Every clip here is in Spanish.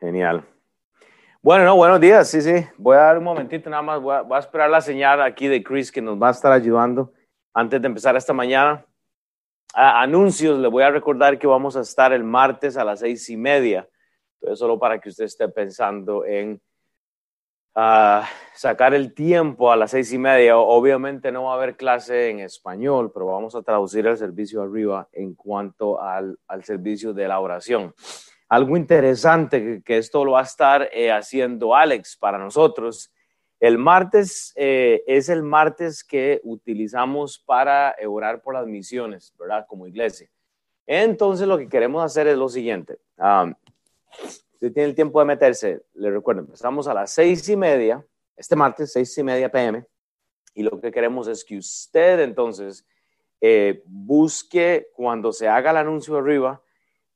Genial. Bueno, no, buenos días, sí, sí. Voy a dar un momentito nada más, voy a, esperar la señal aquí de Chris que nos va a estar ayudando antes de empezar esta mañana. anuncios, le voy a recordar que vamos a estar el martes a las seis y media. Entonces, solo para que usted esté pensando en ah, sacar el tiempo a las seis y media. Obviamente no va a haber clase en español, pero vamos a traducir el servicio arriba en cuanto al, al servicio de la oración algo interesante que, esto lo va a estar eh, haciendo Alex para nosotros. El martes eh, es el martes que utilizamos para eh, orar por las misiones, ¿verdad? Como iglesia. Entonces lo que queremos hacer es lo siguiente. Um, tiene el tiempo de meterse, le recuerdo, empezamos a las seis y media, este martes, seis y media pm, y lo que queremos es que usted entonces busque cuando se haga el anuncio arriba,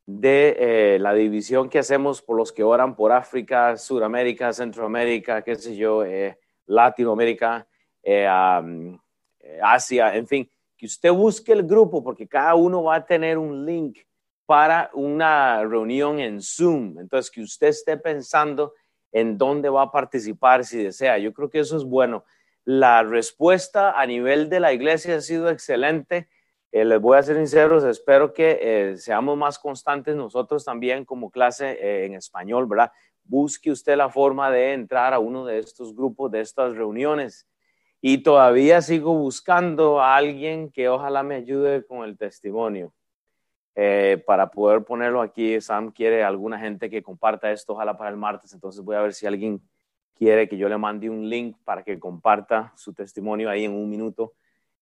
de eh, la división que hacemos por los que oran por África, Sudamérica, Centroamérica, qué sé yo, eh, Latinoamérica, eh, Asia, en fin, que usted busque el grupo porque cada uno va a tener un link para una reunión en Zoom. Entonces, que usted esté pensando en dónde va a participar si desea. Yo creo que eso es bueno. La respuesta a nivel de la iglesia ha sido excelente eh, les voy a ser sinceros, espero que eh, seamos más constantes nosotros también como clase eh, en español, ¿verdad? Busque usted la forma de entrar a uno de estos grupos, de estas reuniones. Y todavía sigo buscando a alguien que ojalá me ayude con el testimonio. para poder ponerlo aquí, Sam quiere alguna gente que comparta esto, ojalá para el martes. Entonces voy a ver si alguien quiere que yo le mande un link para que comparta su testimonio ahí en un minuto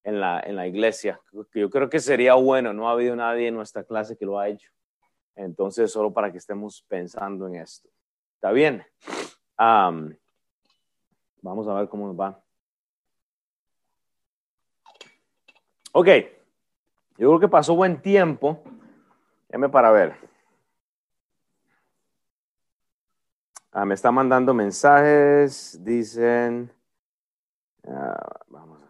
en la, en la iglesia. Yo creo que sería bueno, no ha habido nadie en nuestra clase que lo ha hecho. Entonces, solo para que estemos pensando en esto. ¿Está bien? vamos a ver cómo nos va. Ok, yo creo que pasó buen tiempo. Déjame para ver. Ah, me está mandando mensajes, dicen, ah, vamos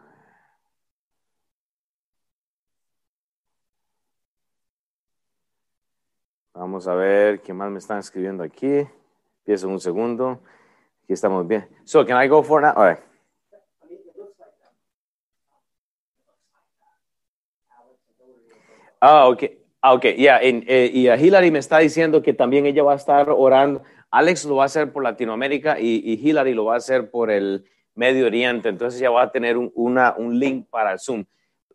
Vamos a ver qué más me están escribiendo aquí. Empiezo un segundo. Aquí estamos bien. So, can I go for now? All right. Ah, ok. Ah, ok, ya. Eh, y a Hillary me está diciendo que también ella va a estar orando. Alex lo va a hacer por Latinoamérica y, y Hillary lo va a hacer por el Medio Oriente. Entonces ya va a tener un, una, un link para Zoom.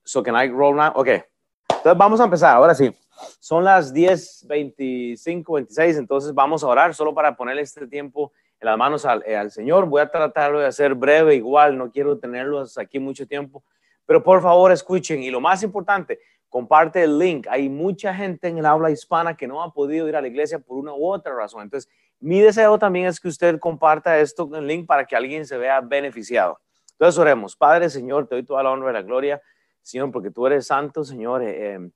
So, can I roll now? Ok. Entonces vamos a empezar. Ahora sí. Son las 10, 25, 26, entonces vamos a orar solo para poner este tiempo en las manos al, eh, Señor. Voy a tratarlo de hacer breve, igual, no quiero tenerlos aquí mucho tiempo, pero por favor escuchen y lo más importante, comparte el link. Hay mucha gente en el habla hispana que no ha podido ir a la iglesia por una u otra razón. Entonces, mi deseo también es que usted comparta esto, el link, para que alguien se vea beneficiado. Entonces, oremos. Padre, Señor, te doy toda la honra y la gloria, Señor, porque tú eres santo, Señor. Eh, eh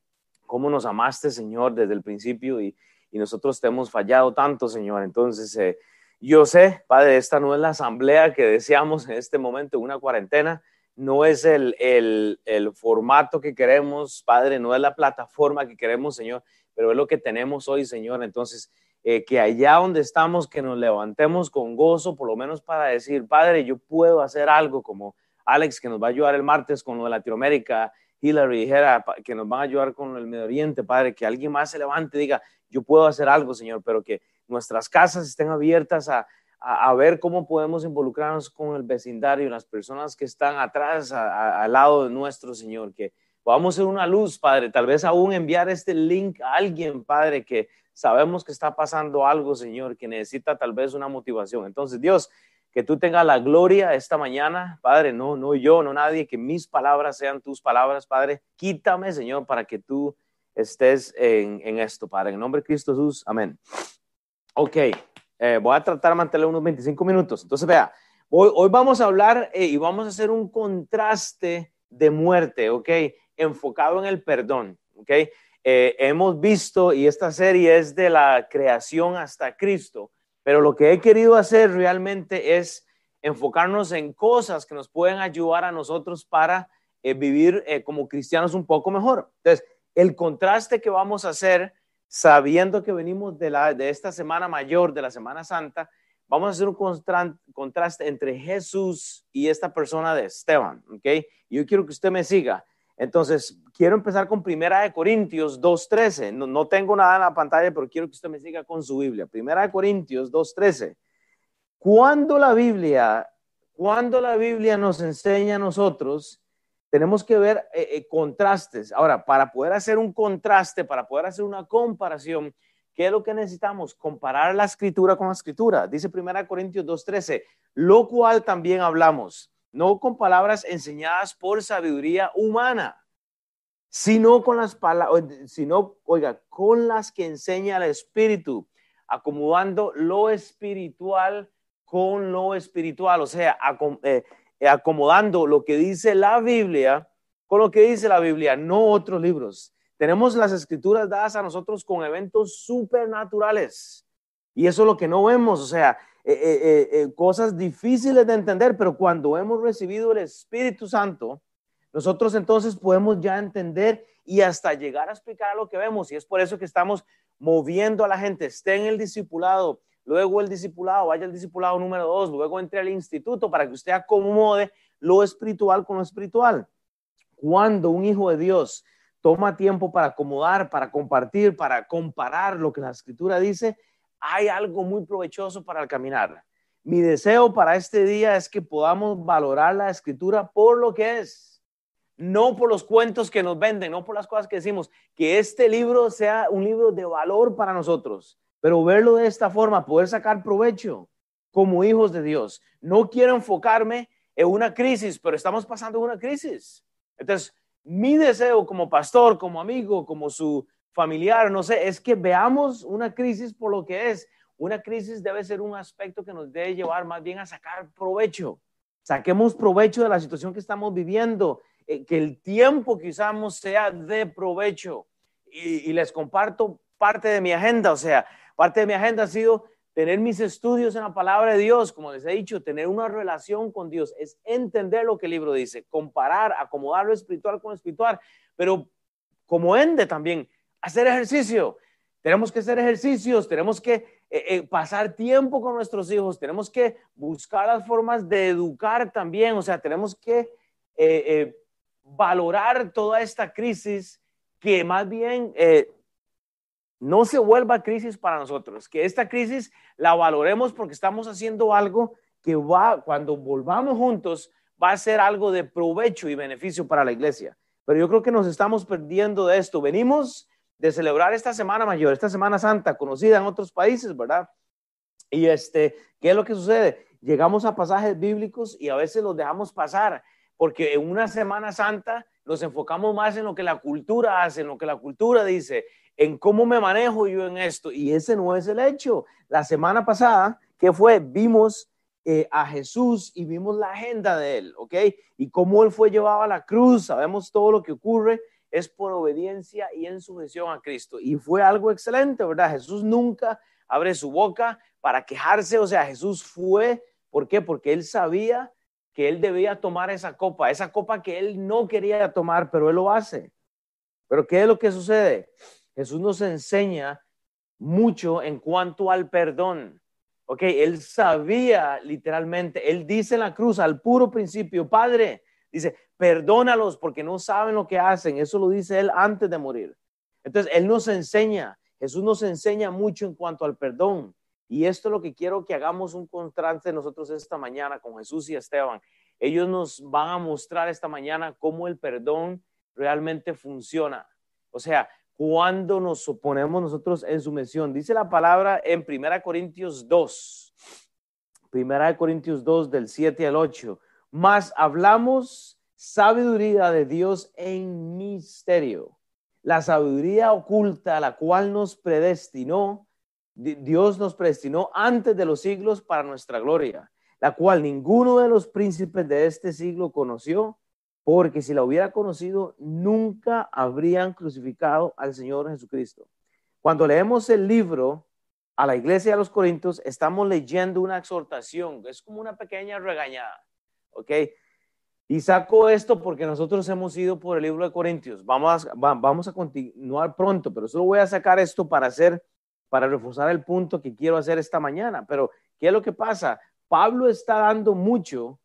cómo nos amaste, Señor, desde el principio y, nosotros te hemos fallado tanto, Señor. Entonces, eh, yo sé, Padre, esta no es la asamblea que deseamos en este momento, una cuarentena, no es el, el, formato que queremos, Padre, no es la plataforma que queremos, Señor, pero es lo que tenemos hoy, Señor. Entonces, eh, que allá donde estamos, que nos levantemos con gozo, por lo menos para decir, Padre, yo puedo hacer algo como Alex, que nos va a ayudar el martes con lo de Latinoamérica, Hillary dijera que nos van a ayudar con el Medio Oriente, Padre, que alguien más se levante y diga, yo puedo hacer algo, Señor, pero que nuestras casas estén abiertas a, a, ver cómo podemos involucrarnos con el vecindario, las personas que están atrás, al lado de nuestro Señor, que podamos ser una luz, Padre, tal vez aún enviar este link a alguien, Padre, que sabemos que está pasando algo, Señor, que necesita tal vez una motivación. Entonces, Dios, que tú tengas la gloria esta mañana, Padre, no, no yo, no nadie, que mis palabras sean tus palabras, Padre. Quítame, Señor, para que tú estés en, esto, Padre. En el nombre de Cristo Jesús, amén. Ok, eh, voy a tratar de mantener unos 25 minutos. Entonces, vea, hoy, hoy vamos a hablar eh, y vamos a hacer un contraste de muerte, ok, enfocado en el perdón, ok. Eh, hemos visto, y esta serie es de la creación hasta Cristo, pero lo que he querido hacer realmente es enfocarnos en cosas que nos pueden ayudar a nosotros para eh, vivir eh, como cristianos un poco mejor. Entonces, el contraste que vamos a hacer sabiendo que venimos de, la, de esta semana mayor, de la Semana Santa, vamos a hacer un contraste entre Jesús y esta persona de Esteban, ¿ok? Yo quiero que usted me siga. Entonces, quiero empezar con Primera de Corintios 2.13. No, no tengo nada en la pantalla, pero quiero que usted me siga con su Biblia. Primera de Corintios 2.13. Cuando la Biblia, cuando la Biblia nos enseña a nosotros, tenemos que ver eh, eh, contrastes. Ahora, para poder hacer un contraste, para poder hacer una comparación, ¿qué es lo que necesitamos? Comparar la escritura con la escritura. Dice 1 Corintios 2.13, lo cual también hablamos, no con palabras enseñadas por sabiduría humana, sino con las palabras, sino, oiga, con las que enseña el Espíritu, acomodando lo espiritual con lo espiritual, o sea, eh, acomodando lo que dice la Biblia con lo que dice la Biblia, no otros libros. Tenemos las escrituras dadas a nosotros con eventos supernaturales y eso es lo que no vemos, o sea, eh, eh, cosas difíciles de entender, pero cuando hemos recibido el Espíritu Santo, nosotros entonces podemos ya entender y hasta llegar a explicar lo que vemos. Y es por eso que estamos moviendo a la gente, esté en el discipulado, luego el discipulado, vaya al discipulado número dos, luego entre al instituto para que usted acomode lo espiritual con lo espiritual. Cuando un hijo de Dios toma tiempo para acomodar, para compartir, para comparar lo que la escritura dice, hay algo muy provechoso para el caminar. Mi deseo para este día es que podamos valorar la escritura por lo que es, no por los cuentos que nos venden, no por las cosas que decimos, que este libro sea un libro de valor para nosotros, pero verlo de esta forma, poder sacar provecho como hijos de Dios. No quiero enfocarme en una crisis, pero estamos pasando una crisis. Entonces, mi deseo como pastor, como amigo, como su familiar, no sé, es que veamos una crisis por lo que es. Una crisis debe ser un aspecto que nos debe llevar más bien a sacar provecho. Saquemos provecho de la situación que estamos viviendo, eh, que el tiempo que usamos sea de provecho. y les comparto parte de mi agenda, o sea, Parte de mi agenda ha sido tener mis estudios en la palabra de Dios, como les he dicho, tener una relación con Dios, es entender lo que el libro dice, comparar, acomodar lo espiritual con lo espiritual, pero como ende también, hacer ejercicio. Tenemos que hacer ejercicios, tenemos que eh, eh, pasar tiempo con nuestros hijos, tenemos que buscar las formas de educar también, o sea, tenemos que eh, valorar toda esta crisis que más bien no se vuelva crisis para nosotros, que esta crisis la valoremos porque estamos haciendo algo que va, cuando volvamos juntos, va a ser algo de provecho y beneficio para la iglesia. Pero yo creo que nos estamos perdiendo de esto. Venimos de celebrar esta Semana Mayor, esta Semana Santa, conocida en otros países, ¿verdad? Y este, ¿qué es lo que sucede? Llegamos a pasajes bíblicos y a veces los dejamos pasar, porque en una Semana Santa nos enfocamos más en lo que la cultura hace, en lo que la cultura dice, en cómo me manejo yo en esto. Y ese no es el hecho. La semana pasada, ¿qué fue? Vimos eh, a Jesús y vimos la agenda de él, ¿ok? Y cómo él fue llevado a la cruz. Sabemos todo lo que ocurre es por obediencia y en sujeción a Cristo. Y fue algo excelente, ¿verdad? Jesús nunca abre su boca para quejarse. O sea, Jesús fue, ¿por qué? Porque él sabía que él debía tomar esa copa, esa copa que él no quería tomar, pero él lo hace. Pero ¿qué es lo que sucede? Jesús nos enseña mucho en cuanto al perdón. Ok, él sabía literalmente, él dice en la cruz al puro principio, Padre, dice, perdónalos porque no saben lo que hacen. Eso lo dice él antes de morir. Entonces, él nos enseña, Jesús nos enseña mucho en cuanto al perdón. Y esto es lo que quiero que hagamos un contraste nosotros esta mañana con Jesús y Esteban. Ellos nos van a mostrar esta mañana cómo el perdón realmente funciona. O sea, cuando nos oponemos nosotros en su mención. Dice la palabra en 1 Corintios 2, 1 Corintios 2 del 7 al 8, más hablamos sabiduría de Dios en misterio, la sabiduría oculta, la cual nos predestinó, Dios nos predestinó antes de los siglos para nuestra gloria, la cual ninguno de los príncipes de este siglo conoció porque si la hubiera conocido, nunca habrían crucificado al Señor Jesucristo. Cuando leemos el libro a la iglesia de los Corintios, estamos leyendo una exhortación, es como una pequeña regañada, ¿ok? Y saco esto porque nosotros hemos ido por el libro de Corintios. Vamos a, vamos a continuar pronto, pero solo voy a sacar esto para hacer, para reforzar el punto que quiero hacer esta mañana. Pero, ¿qué es lo que pasa? Pablo está dando mucho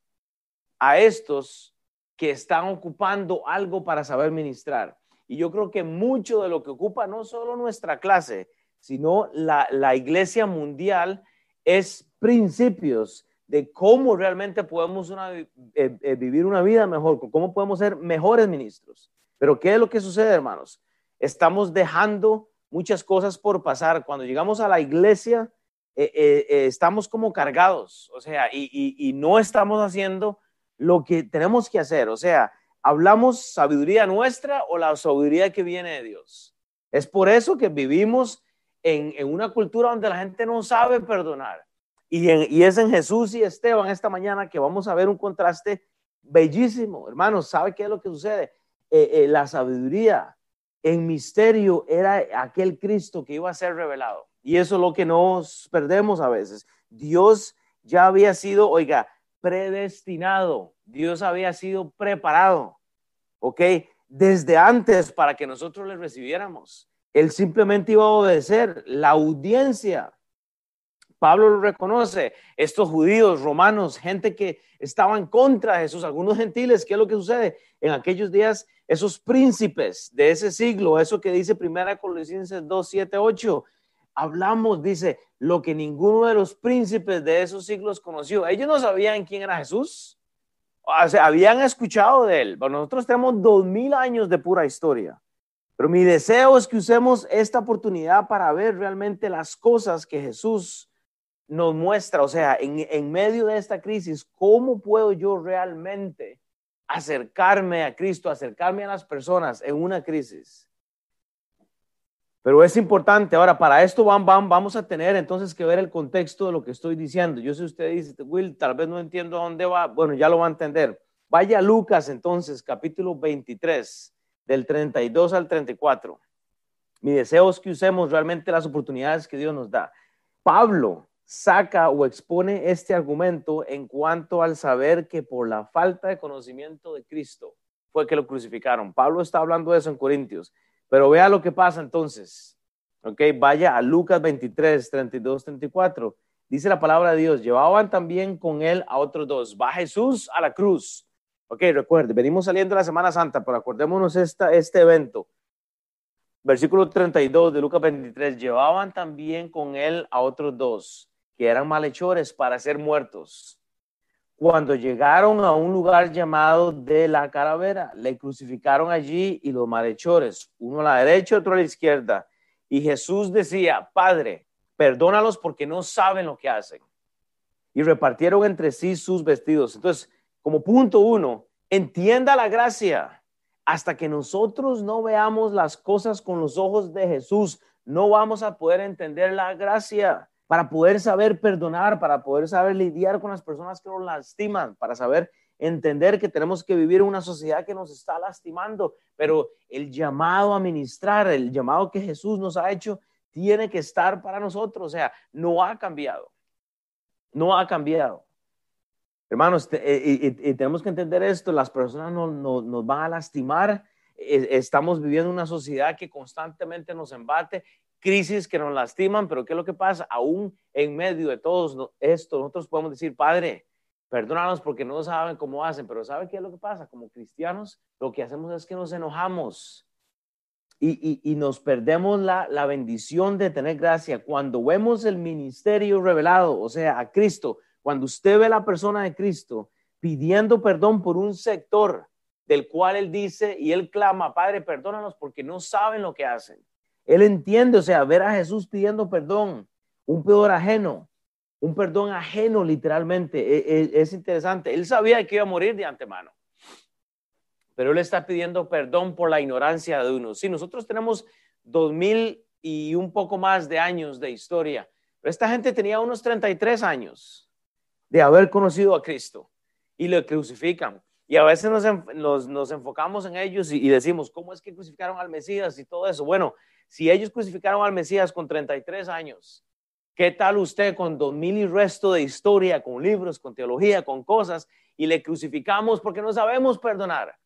a estos que están ocupando algo para saber ministrar. Y yo creo que mucho de lo que ocupa no solo nuestra clase, sino la, la iglesia mundial es principios de cómo realmente podemos eh, eh, vivir una vida mejor, cómo podemos ser mejores ministros. Pero ¿qué es lo que sucede, hermanos? Estamos dejando muchas cosas por pasar. Cuando llegamos a la iglesia, eh, estamos como cargados, o sea, y, no estamos haciendo lo que tenemos que hacer. O sea, hablamos sabiduría nuestra o la sabiduría que viene de Dios. Es por eso que vivimos en, en una cultura donde la gente no sabe perdonar y, es en Jesús y Esteban esta mañana que vamos a ver un contraste bellísimo. Hermanos, ¿sabe qué es lo que sucede? Eh, eh, la sabiduría en misterio era aquel Cristo que iba a ser revelado. Y eso es lo que nos perdemos a veces. Dios ya había sido, oiga, predestinado. Dios había sido preparado, ¿ok? Desde antes para que nosotros le recibiéramos. Él simplemente iba a obedecer. La audiencia Pablo lo reconoce, estos judíos, romanos, gente que estaba en contra de Jesús, algunos gentiles, ¿qué es lo que sucede? En aquellos días, esos príncipes de ese siglo, eso que dice Primera Colosenses 2, 7, 8, hablamos, dice, lo que ninguno de los príncipes de esos siglos conoció. Ellos no sabían quién era Jesús. O sea, habían escuchado de él. nosotros tenemos dos mil años de pura historia. Pero mi deseo es que usemos esta oportunidad para ver realmente las cosas que Jesús nos muestra, o sea, en, medio de esta crisis, ¿cómo puedo yo realmente acercarme a Cristo, acercarme a las personas en una crisis? Pero es importante, ahora para esto vamos a tener entonces que ver el contexto de lo que estoy diciendo. Yo sé usted dice, Will, tal vez no entiendo dónde va, bueno, ya lo va a entender. Vaya Lucas entonces, capítulo 23, del 32 al 34. Mi deseo es que usemos realmente las oportunidades que Dios nos da. Pablo, saca o expone este argumento en cuanto al saber que por la falta de conocimiento de Cristo fue que lo crucificaron. Pablo está hablando de eso en Corintios, pero vea lo que pasa entonces. Ok, vaya a Lucas 23, 32, 34. Dice la palabra de Dios, llevaban también con él a otros dos. Va Jesús a la cruz. Ok, recuerde, venimos saliendo la Semana Santa, pero acordémonos esta, este evento versículo 32 de Lucas 23, llevaban también con él a otros dos, que eran malhechores para ser muertos. Cuando llegaron a un lugar llamado de la calavera, le crucificaron allí y los malhechores, uno a la derecha otro a la izquierda. Y Jesús decía, Padre, perdónalos porque no saben lo que hacen. Y repartieron entre sí sus vestidos. Entonces, como punto uno, entienda la gracia. Hasta que nosotros no veamos las cosas con los ojos de Jesús, no vamos a poder entender la gracia para poder saber perdonar, para poder saber lidiar con las personas que nos lastiman, para saber entender que tenemos que vivir en una sociedad que nos está lastimando, pero el llamado a ministrar, el llamado que Jesús nos ha hecho, tiene que estar para nosotros, o sea, no ha cambiado, no ha cambiado. Hermanos, eh, y, tenemos que entender esto, las personas no, nos van a lastimar, estamos viviendo una sociedad que constantemente nos embate crisis que nos lastiman, pero ¿qué es lo que pasa? Aún en medio de todo esto, nosotros podemos decir, Padre, perdónanos porque no saben cómo hacen, pero ¿sabe qué es lo que pasa? Como cristianos, lo que hacemos es que nos enojamos y, nos perdemos la, la bendición de tener gracia. Cuando vemos el ministerio revelado, o sea, a Cristo, cuando usted ve la persona de Cristo pidiendo perdón por un sector del cual él dice y él clama, Padre, perdónanos porque no saben lo que hacen él entiende, o sea, ver a Jesús pidiendo perdón, un perdón ajeno, un perdón ajeno literalmente, e, e, es, interesante. Él sabía que iba a morir de antemano, pero él está pidiendo perdón por la ignorancia de uno. Sí, nosotros tenemos dos mil y un poco más de años de historia, esta gente tenía unos 33 años de haber conocido a Cristo y le crucifican. Y a veces nos, enfocamos en ellos y, y, decimos, ¿cómo es que crucificaron al Mesías y todo eso? Bueno, si ellos crucificaron al Mesías con 33 años, ¿Qué tal usted con dos mil y resto de historia, con libros, con teología, con cosas, y le crucificamos porque no sabemos perdonar?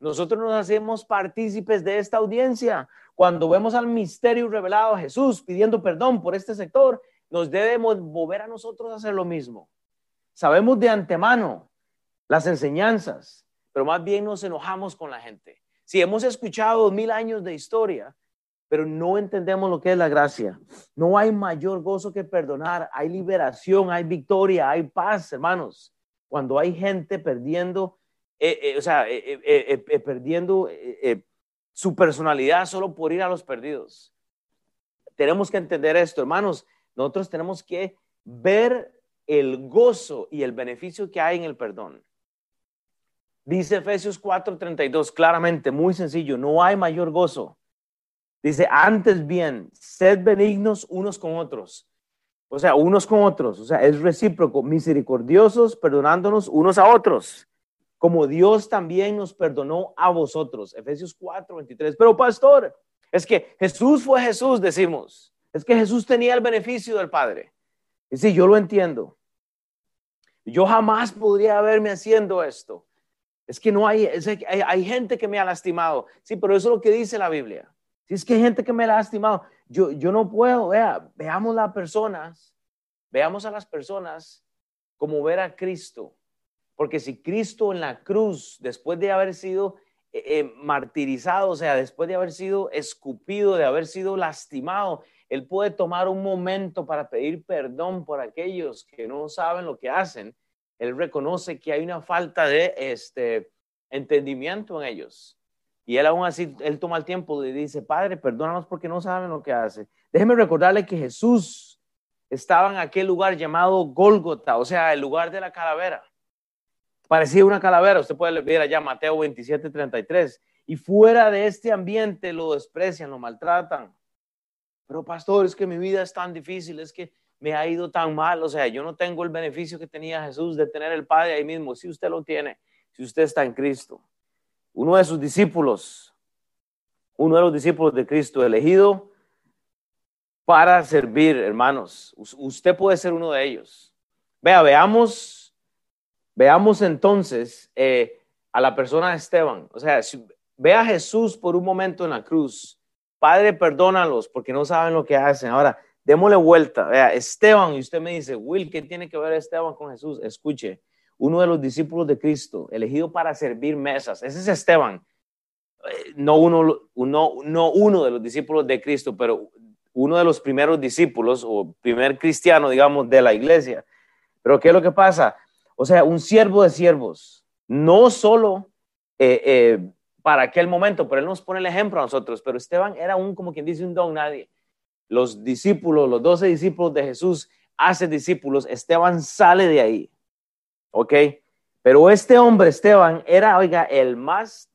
Nosotros nos hacemos partícipes de esta audiencia. Cuando vemos al misterio revelado a Jesús pidiendo perdón por este sector, nos debemos volver a nosotros a hacer lo mismo. Sabemos de antemano las enseñanzas, pero más bien nos enojamos con la gente. Si hemos escuchado mil años de historia, pero no entendemos lo que es la gracia. No hay mayor gozo que perdonar. Hay liberación, hay victoria, hay paz, hermanos. Cuando hay gente perdiendo, eh, eh, o sea, eh, perdiendo su personalidad solo por ir a los perdidos. Tenemos que entender esto, hermanos. Nosotros tenemos que ver el gozo y el beneficio que hay en el perdón. Dice Efesios 4:32 claramente, muy sencillo, no hay mayor gozo Dice, antes bien, sed benignos unos con otros. O sea, unos con otros. O sea, es recíproco, misericordiosos, perdonándonos unos a otros, como Dios también nos perdonó a vosotros. Efesios 4, 23. Pero pastor, es que Jesús fue Jesús, decimos. Es que Jesús tenía el beneficio del Padre. Y sí, yo lo entiendo. Yo jamás podría haberme haciendo esto. Es que no hay, hay, hay gente que me ha lastimado. Sí, pero eso es lo que dice la Biblia. Si es que hay gente que me ha lastimado, yo, yo no puedo, vea, veamos las personas, veamos a las personas como ver a Cristo. Porque si Cristo en la cruz, después de haber sido eh, eh, martirizado, o sea, después de haber sido escupido, de haber sido lastimado, Él puede tomar un momento para pedir perdón por aquellos que no saben lo que hacen. Él reconoce que hay una falta de este entendimiento en ellos. Y él aún así, él toma el tiempo y dice, Padre, perdónanos porque no saben lo que hace. Déjeme recordarle que Jesús estaba en aquel lugar llamado Gólgota, o sea, el lugar de la calavera. Parecía una calavera, usted puede ver allá Mateo 27, 33. Y fuera de este ambiente lo desprecian, lo maltratan. Pero pastor, es que mi vida es tan difícil, es que me ha ido tan mal, o sea, yo no tengo el beneficio que tenía Jesús de tener el Padre ahí mismo. Si usted lo tiene, si usted está en Cristo uno de sus discípulos, uno de los discípulos de Cristo elegido para servir, hermanos. Usted puede ser uno de ellos. Vea, veamos, veamos entonces eh, a la persona de Esteban. O sea, ve a Jesús por un momento en la cruz. Padre, perdónalos porque no saben lo que hacen. Ahora, démosle vuelta. Vea, Esteban, y usted me dice, Will, ¿qué tiene que ver Esteban con Jesús? Escuche, uno de los discípulos de Cristo, elegido para servir mesas. Ese es Esteban. Eh, no uno, no uno de los discípulos de Cristo, pero uno de los primeros discípulos o primer cristiano, digamos, de la iglesia. Pero ¿qué es lo que pasa? O sea, un siervo de siervos, no solo eh, eh, para aquel momento, pero él nos pone el ejemplo a nosotros, pero Esteban era un, como quien dice, un don nadie. Los discípulos, los doce discípulos de Jesús, hace discípulos, Esteban sale de ahí. ¿Ok? Pero este hombre, Esteban, era, oiga, el más,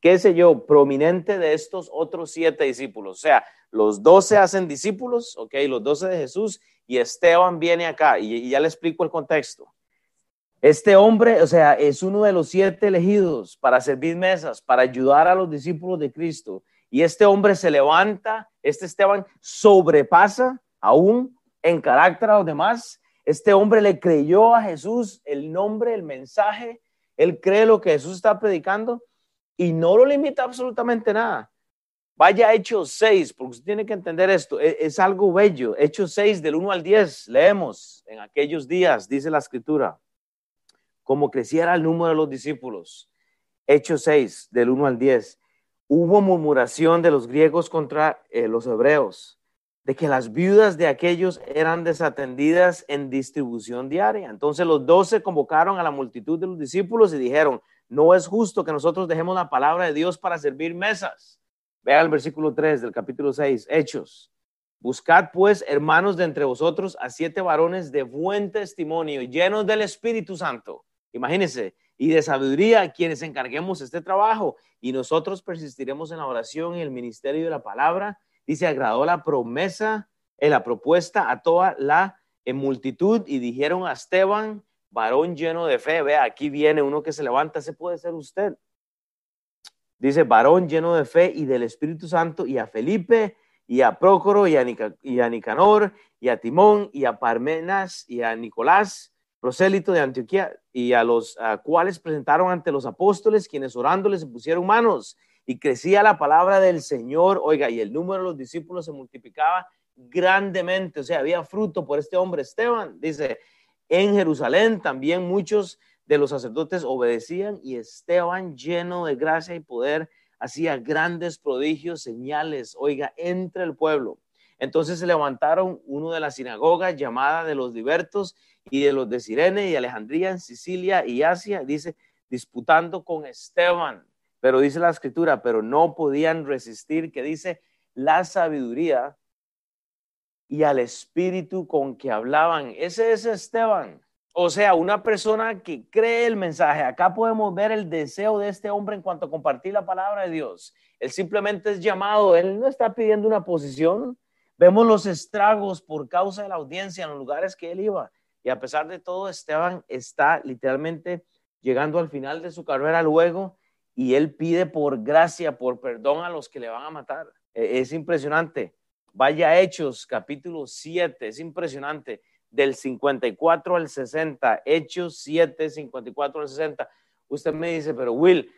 qué sé yo, prominente de estos otros siete discípulos. O sea, los doce hacen discípulos, ¿ok? Los doce de Jesús y Esteban viene acá y, ya le explico el contexto. Este hombre, o sea, es uno de los siete elegidos para servir mesas, para ayudar a los discípulos de Cristo. Y este hombre se levanta, este Esteban sobrepasa aún en carácter a los demás este hombre le creyó a Jesús el nombre, el mensaje, él cree lo que Jesús está predicando y no lo limita absolutamente nada. Vaya Hechos 6, porque usted tiene que entender esto, es, es algo bello. Hechos 6 del 1 al 10, leemos en aquellos días, dice la escritura, como creciera el número de los discípulos. Hechos 6 del 1 al 10, hubo murmuración de los griegos contra eh, los hebreos de que las viudas de aquellos eran desatendidas en distribución diaria. Entonces los doce convocaron a la multitud de los discípulos y dijeron, no es justo que nosotros dejemos la palabra de Dios para servir mesas. Vea el versículo 3 del capítulo 6, Hechos. Buscad pues, hermanos de entre vosotros, a siete varones de buen testimonio, llenos del Espíritu Santo. Imagínense, y de sabiduría, quienes encarguemos este trabajo, y nosotros persistiremos en la oración y el ministerio de la palabra Dice, agradó la promesa, en la propuesta a toda la multitud y dijeron a Esteban, varón lleno de fe, vea, aquí viene uno que se levanta, ese puede ser usted. Dice, varón lleno de fe y del Espíritu Santo y a Felipe y a Prócoro y a, a Nicanor y a Timón y a Parmenas y a Nicolás, prosélito de Antioquía, y a los cuales presentaron ante los apóstoles, quienes orándoles se pusieron manos y crecía la palabra del Señor, oiga, y el número de los discípulos se multiplicaba grandemente, o sea, había fruto por este hombre Esteban, dice, en Jerusalén también muchos de los sacerdotes obedecían y Esteban lleno de gracia y poder hacía grandes prodigios, señales, oiga, entre el pueblo. Entonces se levantaron uno de las sinagogas llamada de los libertos y de los de Sirene y Alejandría en Sicilia y Asia, dice, disputando con Esteban. Pero dice la escritura, pero no podían resistir, que dice, la sabiduría y al espíritu con que hablaban. Ese es Esteban. O sea, una persona que cree el mensaje. Acá podemos ver el deseo de este hombre en cuanto a compartir la palabra de Dios. Él simplemente es llamado, él no está pidiendo una posición. Vemos los estragos por causa de la audiencia en los lugares que él iba. Y a pesar de todo, Esteban está literalmente llegando al final de su carrera luego y él pide por gracia, por perdón a los que le van a matar. E, es impresionante. Vaya Hechos, capítulo 7, es impresionante. Del 54 al 60, Hechos 7, 54 al 60. Usted me dice, pero Will,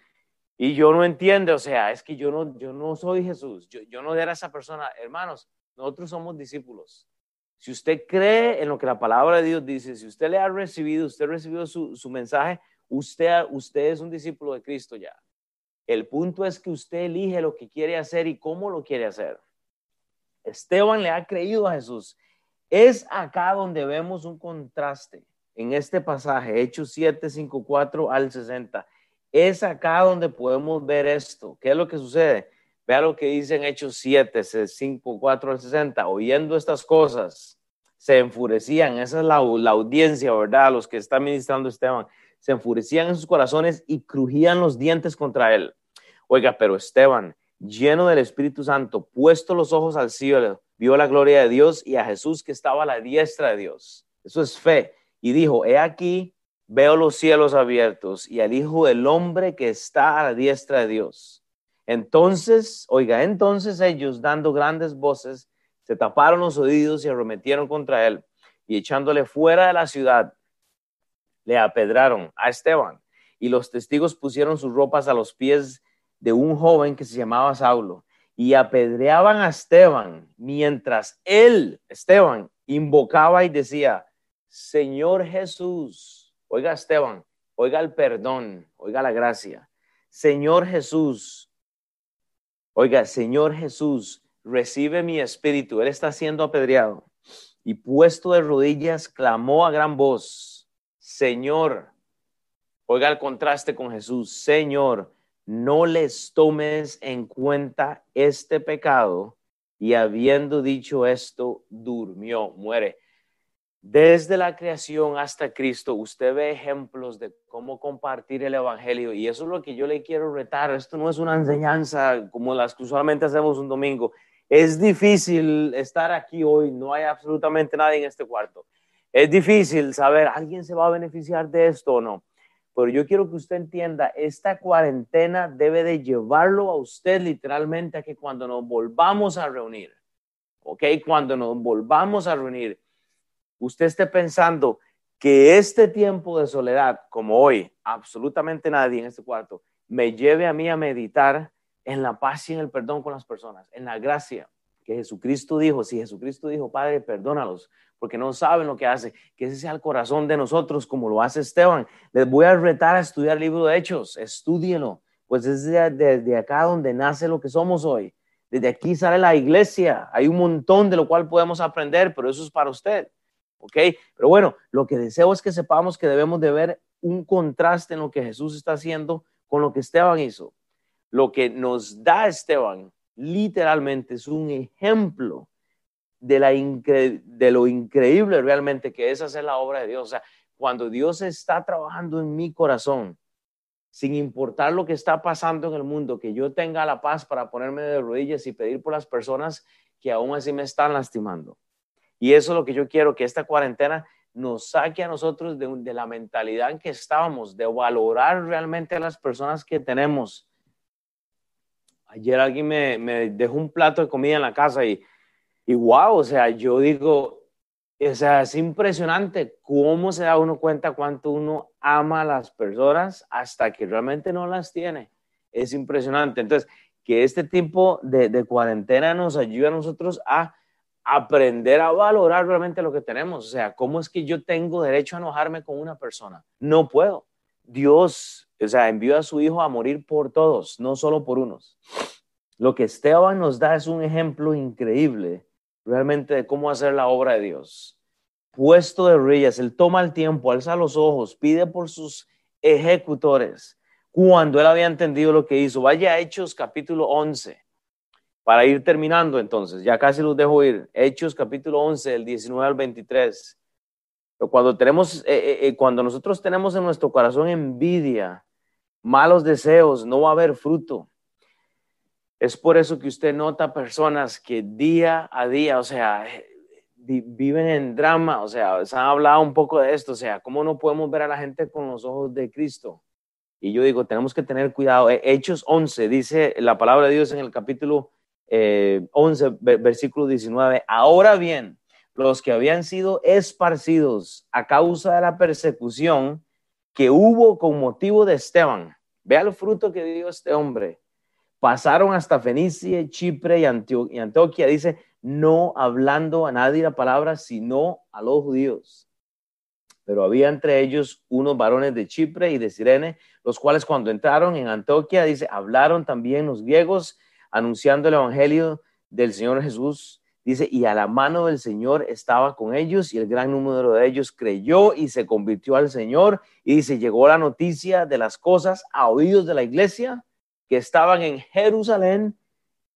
y yo no entiendo, o sea, es que yo no, yo no soy Jesús, yo, no era esa persona. Hermanos, nosotros somos discípulos. Si usted cree en lo que la palabra de Dios dice, si usted le ha recibido, usted ha recibido su, su mensaje, usted, usted es un discípulo de Cristo ya. El punto es que usted elige lo que quiere hacer y cómo lo quiere hacer. Esteban le ha creído a Jesús. Es acá donde vemos un contraste en este pasaje, Hechos 7, 5, 4 al 60. Es acá donde podemos ver esto. ¿Qué es lo que sucede? Vea lo que dice en Hechos 7, 5, 4 al 60. Oyendo estas cosas, se enfurecían. Esa es la, la audiencia, ¿verdad? Los que están ministrando Esteban. Se enfurecían en sus corazones y crujían los dientes contra él. Oiga, pero Esteban, lleno del Espíritu Santo, puesto los ojos al cielo, vio la gloria de Dios y a Jesús que estaba a la diestra de Dios. Eso es fe. Y dijo, he aquí, veo los cielos abiertos y al Hijo del Hombre que está a la diestra de Dios. Entonces, oiga, entonces ellos, dando grandes voces, se taparon los oídos y arremetieron contra él y echándole fuera de la ciudad, le apedraron a Esteban. Y los testigos pusieron sus ropas a los pies de un joven que se llamaba Saulo y apedreaban a Esteban mientras él, Esteban, invocaba y decía, Señor Jesús, oiga Esteban, oiga el perdón, oiga la gracia, Señor Jesús, oiga, Señor Jesús, recibe mi espíritu, él está siendo apedreado y puesto de rodillas clamó a gran voz, Señor, oiga el contraste con Jesús, Señor, no les tomes en cuenta este pecado. Y habiendo dicho esto, durmió, muere. Desde la creación hasta Cristo, usted ve ejemplos de cómo compartir el Evangelio y eso es lo que yo le quiero retar. Esto no es una enseñanza como las que usualmente hacemos un domingo. Es difícil estar aquí hoy, no hay absolutamente nadie en este cuarto. Es difícil saber, ¿alguien se va a beneficiar de esto o no? pero yo quiero que usted entienda, esta cuarentena debe de llevarlo a usted literalmente a que cuando nos volvamos a reunir, ¿ok? Cuando nos volvamos a reunir, usted esté pensando que este tiempo de soledad, como hoy, absolutamente nadie en este cuarto, me lleve a mí a meditar en la paz y en el perdón con las personas, en la gracia que Jesucristo dijo. Si Jesucristo dijo, Padre, perdónalos, porque no saben lo que hace, que ese sea el corazón de nosotros, como lo hace Esteban. Les voy a retar a estudiar el libro de Hechos, estúdienlo, pues es desde, acá donde nace lo que somos hoy. Desde aquí sale la iglesia, hay un montón de lo cual podemos aprender, pero eso es para usted, ¿ok? Pero bueno, lo que deseo es que sepamos que debemos de ver un contraste en lo que Jesús está haciendo con lo que Esteban hizo. Lo que nos da Esteban literalmente es un ejemplo de, la de lo increíble realmente que es hacer la obra de Dios. O sea, cuando Dios está trabajando en mi corazón, sin importar lo que está pasando en el mundo, que yo tenga la paz para ponerme de rodillas y pedir por las personas que aún así me están lastimando. Y eso es lo que yo quiero, que esta cuarentena nos saque a nosotros de, de la mentalidad en que estábamos, de valorar realmente a las personas que tenemos Ayer alguien me, me dejó un plato de comida en la casa y, y wow, o sea, yo digo, o sea, es impresionante cómo se da uno cuenta cuánto uno ama a las personas hasta que realmente no las tiene. Es impresionante. Entonces, que este tipo de, de cuarentena nos ayude a nosotros a aprender a valorar realmente lo que tenemos. O sea, ¿cómo es que yo tengo derecho a enojarme con una persona? No puedo. Dios, o sea, envió a su Hijo a morir por todos, no solo por unos. Lo que Esteban nos da es un ejemplo increíble realmente de cómo hacer la obra de Dios. Puesto de rodillas, él toma el tiempo, alza los ojos, pide por sus ejecutores, cuando él había entendido lo que hizo. Vaya a Hechos capítulo 11, para ir terminando entonces, ya casi los dejo ir. Hechos capítulo 11, del 19 al 23. Pero cuando, tenemos, eh, eh, eh, cuando nosotros tenemos en nuestro corazón envidia, malos deseos, no va a haber fruto. Es por eso que usted nota personas que día a día, o sea, viven en drama, o sea, se han hablado un poco de esto, o sea, ¿cómo no podemos ver a la gente con los ojos de Cristo? Y yo digo, tenemos que tener cuidado. Hechos 11, dice la palabra de Dios en el capítulo 11, versículo 19. Ahora bien, los que habían sido esparcidos a causa de la persecución que hubo con motivo de Esteban, vea el fruto que dio este hombre pasaron hasta Fenicia, Chipre y, Antioquia, dice, no hablando a nadie la palabra, sino a los judíos. Pero había entre ellos unos varones de Chipre y de Sirene, los cuales cuando entraron en Antioquia, dice, hablaron también los griegos, anunciando el evangelio del Señor Jesús. Dice, y a la mano del Señor estaba con ellos y el gran número de ellos creyó y se convirtió al Señor. Y dice, llegó la noticia de las cosas a oídos de la iglesia que estaban en Jerusalén,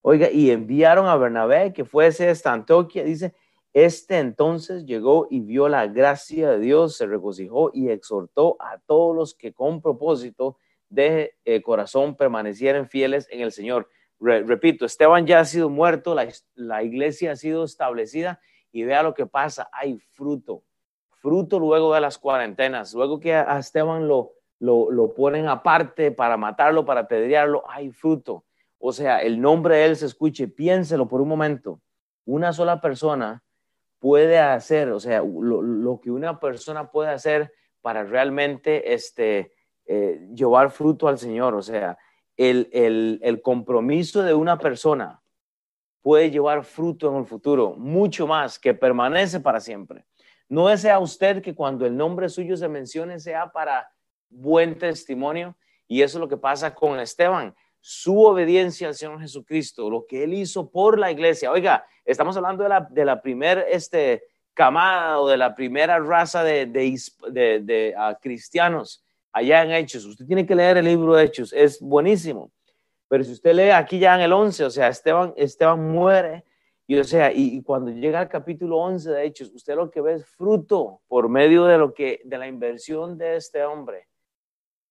oiga, y enviaron a Bernabé que fuese esta Antioquia, dice, este entonces llegó y vio la gracia de Dios, se regocijó y exhortó a todos los que con propósito de eh, corazón permanecieran fieles en el Señor. repito, Esteban ya ha sido muerto, la, la iglesia ha sido establecida y vea lo que pasa, hay fruto, fruto luego de las cuarentenas, luego que a Esteban lo, lo, ponen aparte para matarlo, para apedrearlo, hay fruto. O sea, el nombre de él se escuche, piénselo por un momento. Una sola persona puede hacer, o sea, lo, que una persona puede hacer para realmente este, eh, llevar fruto al Señor. O sea, el, el compromiso de una persona puede llevar fruto en el futuro, mucho más que permanece para siempre. No desea usted que cuando el nombre suyo se mencione sea para buen testimonio. Y eso es lo que pasa con Esteban. Su obediencia al Señor Jesucristo, lo que él hizo por la iglesia. Oiga, estamos hablando de la, de la primer este, camada o de la primera raza de, de, de, ah, cristianos allá en Hechos. Usted tiene que leer el libro de Hechos, es buenísimo. Pero si usted lee aquí ya en el 11, o sea, Esteban, Esteban muere y o sea, y, cuando llega al capítulo 11 de Hechos, usted lo que ve es fruto por medio de lo que de la inversión de este hombre.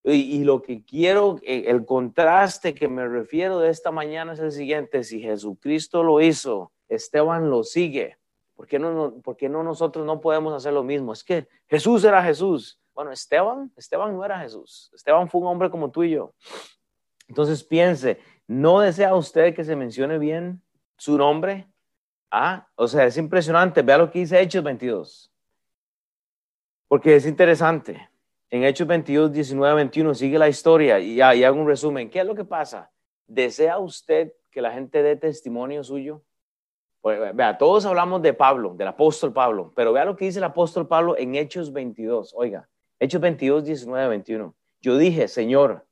Y, lo que quiero, eh, el contraste que me refiero de esta mañana es el siguiente, si Jesucristo lo hizo, Esteban lo sigue, ¿por qué no, por no nosotros no podemos hacer lo mismo? Es que Jesús era Jesús. Bueno, Esteban, Esteban no era Jesús, Esteban fue un hombre como tú y yo. Entonces piense, ¿no desea usted que se mencione bien su nombre? Ah, o sea, es impresionante, vea lo que dice Hechos 22, porque es interesante en Hechos 22, 19, 21, sigue la historia y, y hago un resumen. ¿Qué es lo que pasa? ¿Desea usted que la gente dé testimonio suyo? Pues, vea, todos hablamos de Pablo, del apóstol Pablo, pero vea lo que dice el apóstol Pablo en Hechos 22. Oiga, Hechos 22, 19, 21. Yo dije, Señor,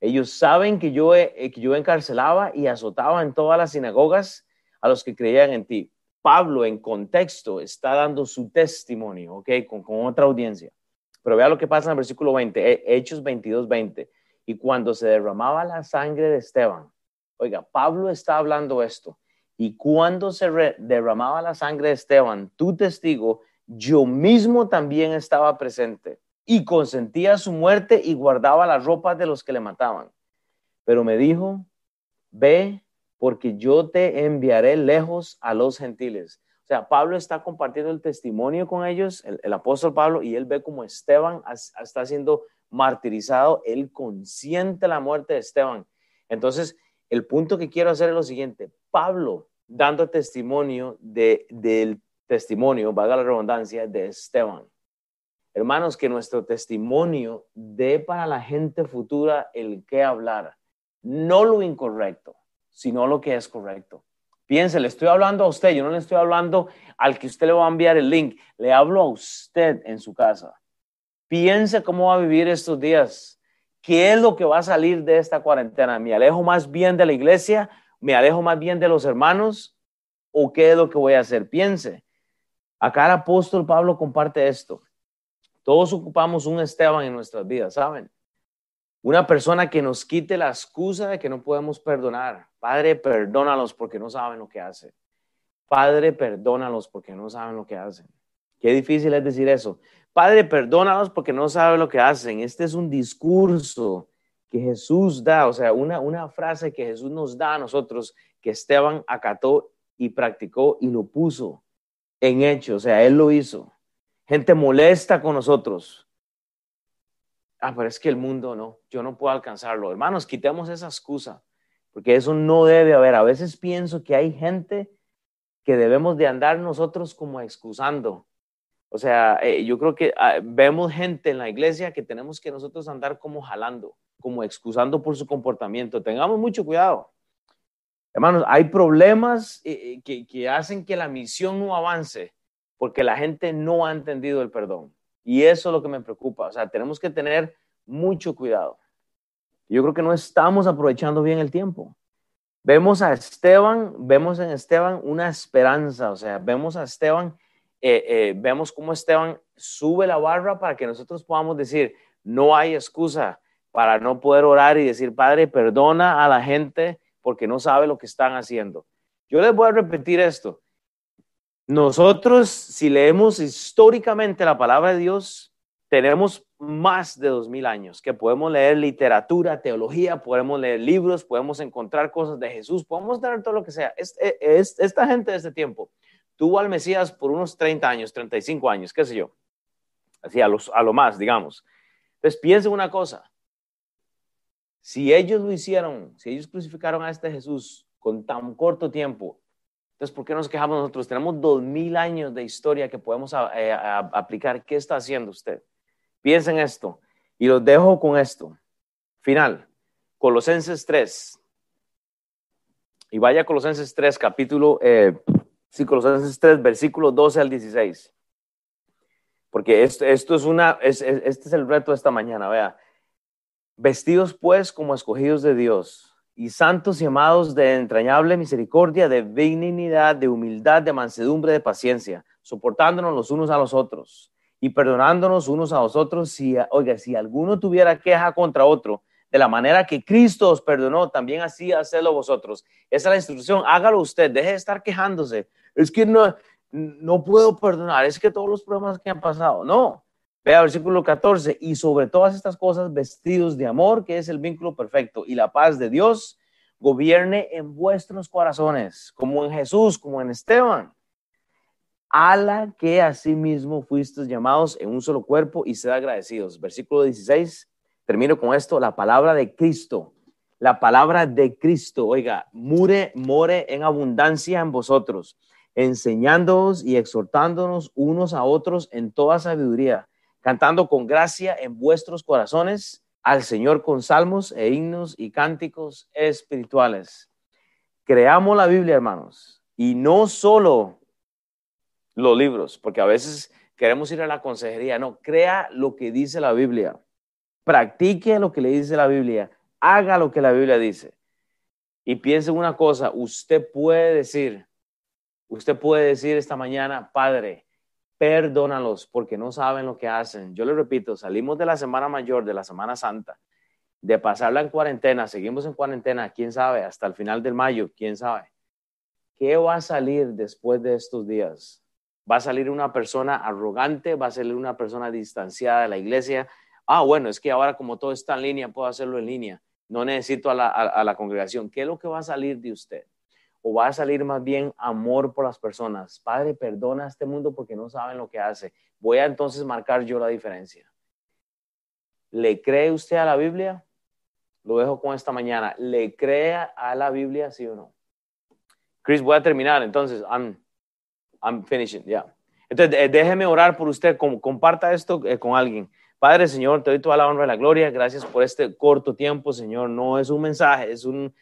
ellos saben que yo, eh, que yo encarcelaba y azotaba en todas las sinagogas a los que creían en ti. Pablo, en contexto, está dando su testimonio, ¿ok? Con otra audiencia. Pero vea lo que pasa en el versículo 20, Hechos 22, 20. Y cuando se derramaba la sangre de Esteban, oiga, Pablo está hablando esto. Y cuando se derramaba la sangre de Esteban, tu testigo, yo mismo también estaba presente y consentía su muerte y guardaba las ropas de los que le mataban. Pero me dijo, ve, porque yo te enviaré lejos a los gentiles. O sea, Pablo está compartiendo el testimonio con ellos, el, apóstol Pablo, y él ve como Esteban está siendo martirizado, él consiente la muerte de Esteban. Entonces, El punto que quiero hacer es lo siguiente. Pablo, dando testimonio de, del testimonio, valga la redundancia, de Esteban. Hermanos, que nuestro testimonio dé para la gente futura el que hablar, no lo incorrecto, sino lo que es correcto. Piense, le estoy hablando a usted, yo no le estoy hablando al que usted le va a enviar el link, le hablo a usted en su casa. Piense cómo va a vivir estos días. ¿Qué es lo que va a salir de esta cuarentena? ¿Me alejo más bien de la iglesia? ¿Me alejo más bien de los hermanos? ¿O qué es lo que voy a hacer? Piense. Acá el apóstol Pablo comparte esto. Todos ocupamos un Esteban en nuestras vidas, ¿saben? Una persona que nos quite la excusa de que no podemos perdonar. Padre, perdónalos porque no saben lo que hacen. Padre, perdónalos porque no saben lo que hacen. Qué difícil es decir eso. Padre, perdónalos porque no saben lo que hacen. Este es un discurso que Jesús da, o sea, una, una frase que Jesús nos da a nosotros, que Esteban acató y practicó y lo puso en hecho, o sea, él lo hizo. Gente molesta con nosotros. Ah, pero es que el mundo no, yo no puedo alcanzarlo. Hermanos, quitemos esa excusa, porque eso no debe haber. A veces pienso que hay gente que debemos de andar nosotros como excusando o sea, eh, yo creo que ah, vemos gente en la iglesia que tenemos que nosotros andar como jalando, como excusando por su comportamiento. Tengamos mucho cuidado. Hermanos, hay problemas eh, eh, que, hacen que la misión no avance porque la gente no ha entendido el perdón. Y eso es lo que me preocupa. O sea, tenemos que tener mucho cuidado. Yo creo que no estamos aprovechando bien el tiempo. Vemos a Esteban, vemos en Esteban una esperanza, o sea, vemos a Esteban eh, eh, vemos cómo Esteban sube la barra para que nosotros podamos decir, no hay excusa para no poder orar y decir, Padre, perdona a la gente porque no sabe lo que están haciendo. Yo les voy a repetir esto. Nosotros, si leemos históricamente la palabra de Dios, tenemos más de dos mil años que podemos leer literatura, teología, podemos leer libros, podemos encontrar cosas de Jesús, podemos tener todo lo que sea. esta gente de este tiempo tuvo al Mesías por unos 30 años, 35 años, qué sé yo. Así a, a lo más, digamos. Entonces piensen una cosa. Si ellos lo hicieron, si ellos crucificaron a este Jesús con tan corto tiempo, entonces ¿por qué nos quejamos nosotros? Tenemos dos mil años de historia que podemos eh, aplicar. ¿Qué está haciendo usted? Piensen esto y los dejo con esto. Final, Colosenses 3. Y vaya Colosenses 3, capítulo eh, Sí, Colosenses 3, versículo 12 al 16. Porque esto es una, este es el reto de esta mañana, vea. Vestidos pues como escogidos de Dios y santos y amados de entrañable misericordia, de benignidad, de humildad, de mansedumbre, de paciencia, soportándonos los unos a los otros y perdonándonos unos a los otros si, oiga, si alguno tuviera queja contra otro, de la manera que Cristo os perdonó, también así hacedlo vosotros. Esa es la instrucción, hágalo usted, deje de estar quejándose. Es que no, no puedo perdonar, es que todos los problemas que han pasado, no. Vea versículo 14, y sobre todas estas cosas vestidos de amor, que es el vínculo perfecto, y la paz de Dios gobierne en vuestros corazones, como en Jesús, como en Esteban. A la que asimismo fuisteis llamados en un solo cuerpo y sed agradecidos. Versículo 16 Termino con esto, la palabra de Cristo. La palabra de Cristo, oiga, mure, more en abundancia en vosotros, enseñándoos y exhortándonos unos a otros en toda sabiduría, cantando con gracia en vuestros corazones al Señor con salmos e himnos y cánticos espirituales. Creamos la Biblia, hermanos, y no solo los libros, porque a veces queremos ir a la consejería, no, crea lo que dice la Biblia practique lo que le dice la Biblia, haga lo que la Biblia dice. Y piense una cosa, usted puede decir, usted puede decir esta mañana, Padre, perdónalos porque no saben lo que hacen. Yo le repito, salimos de la Semana Mayor, de la Semana Santa, de pasarla en cuarentena, seguimos en cuarentena, quién sabe, hasta el final del mayo, quién sabe. ¿Qué va a salir después de estos días? ¿Va a salir una persona arrogante? ¿Va a salir una persona distanciada de la iglesia? ah, bueno, es que ahora como todo está en línea, puedo hacerlo en línea, no necesito a la, congregación. ¿Qué es lo que va a salir de usted? ¿O va a salir más bien amor por las personas? Padre, perdona a este mundo porque no saben lo que hace. Voy a entonces marcar yo la diferencia. ¿Le cree usted a la Biblia? lo dejo con esta mañana. ¿Le crea a la Biblia, sí o no? Chris, voy a terminar, entonces, I'm, I'm finishing, ya. Entonces, eh, déjeme orar por usted, comparta esto eh, con alguien. Padre, Señor, te doy toda la honra y la gloria. Gracias por este corto tiempo, Señor. No es un mensaje, es una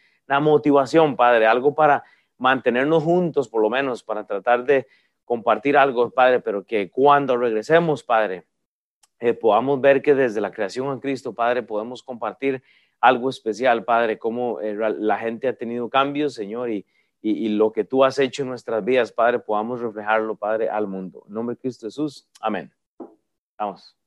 motivación, Padre, algo para mantenernos juntos, por lo menos, para tratar de compartir algo, Padre, pero que cuando regresemos, Padre, eh, podamos ver que desde la creación en Cristo, Padre, podemos compartir algo especial, Padre, cómo la gente ha tenido cambios, Señor, y, y, lo que tú has hecho en nuestras vidas, Padre, podamos reflejarlo, Padre, al mundo. En nombre de Cristo Jesús. Amén. Vamos.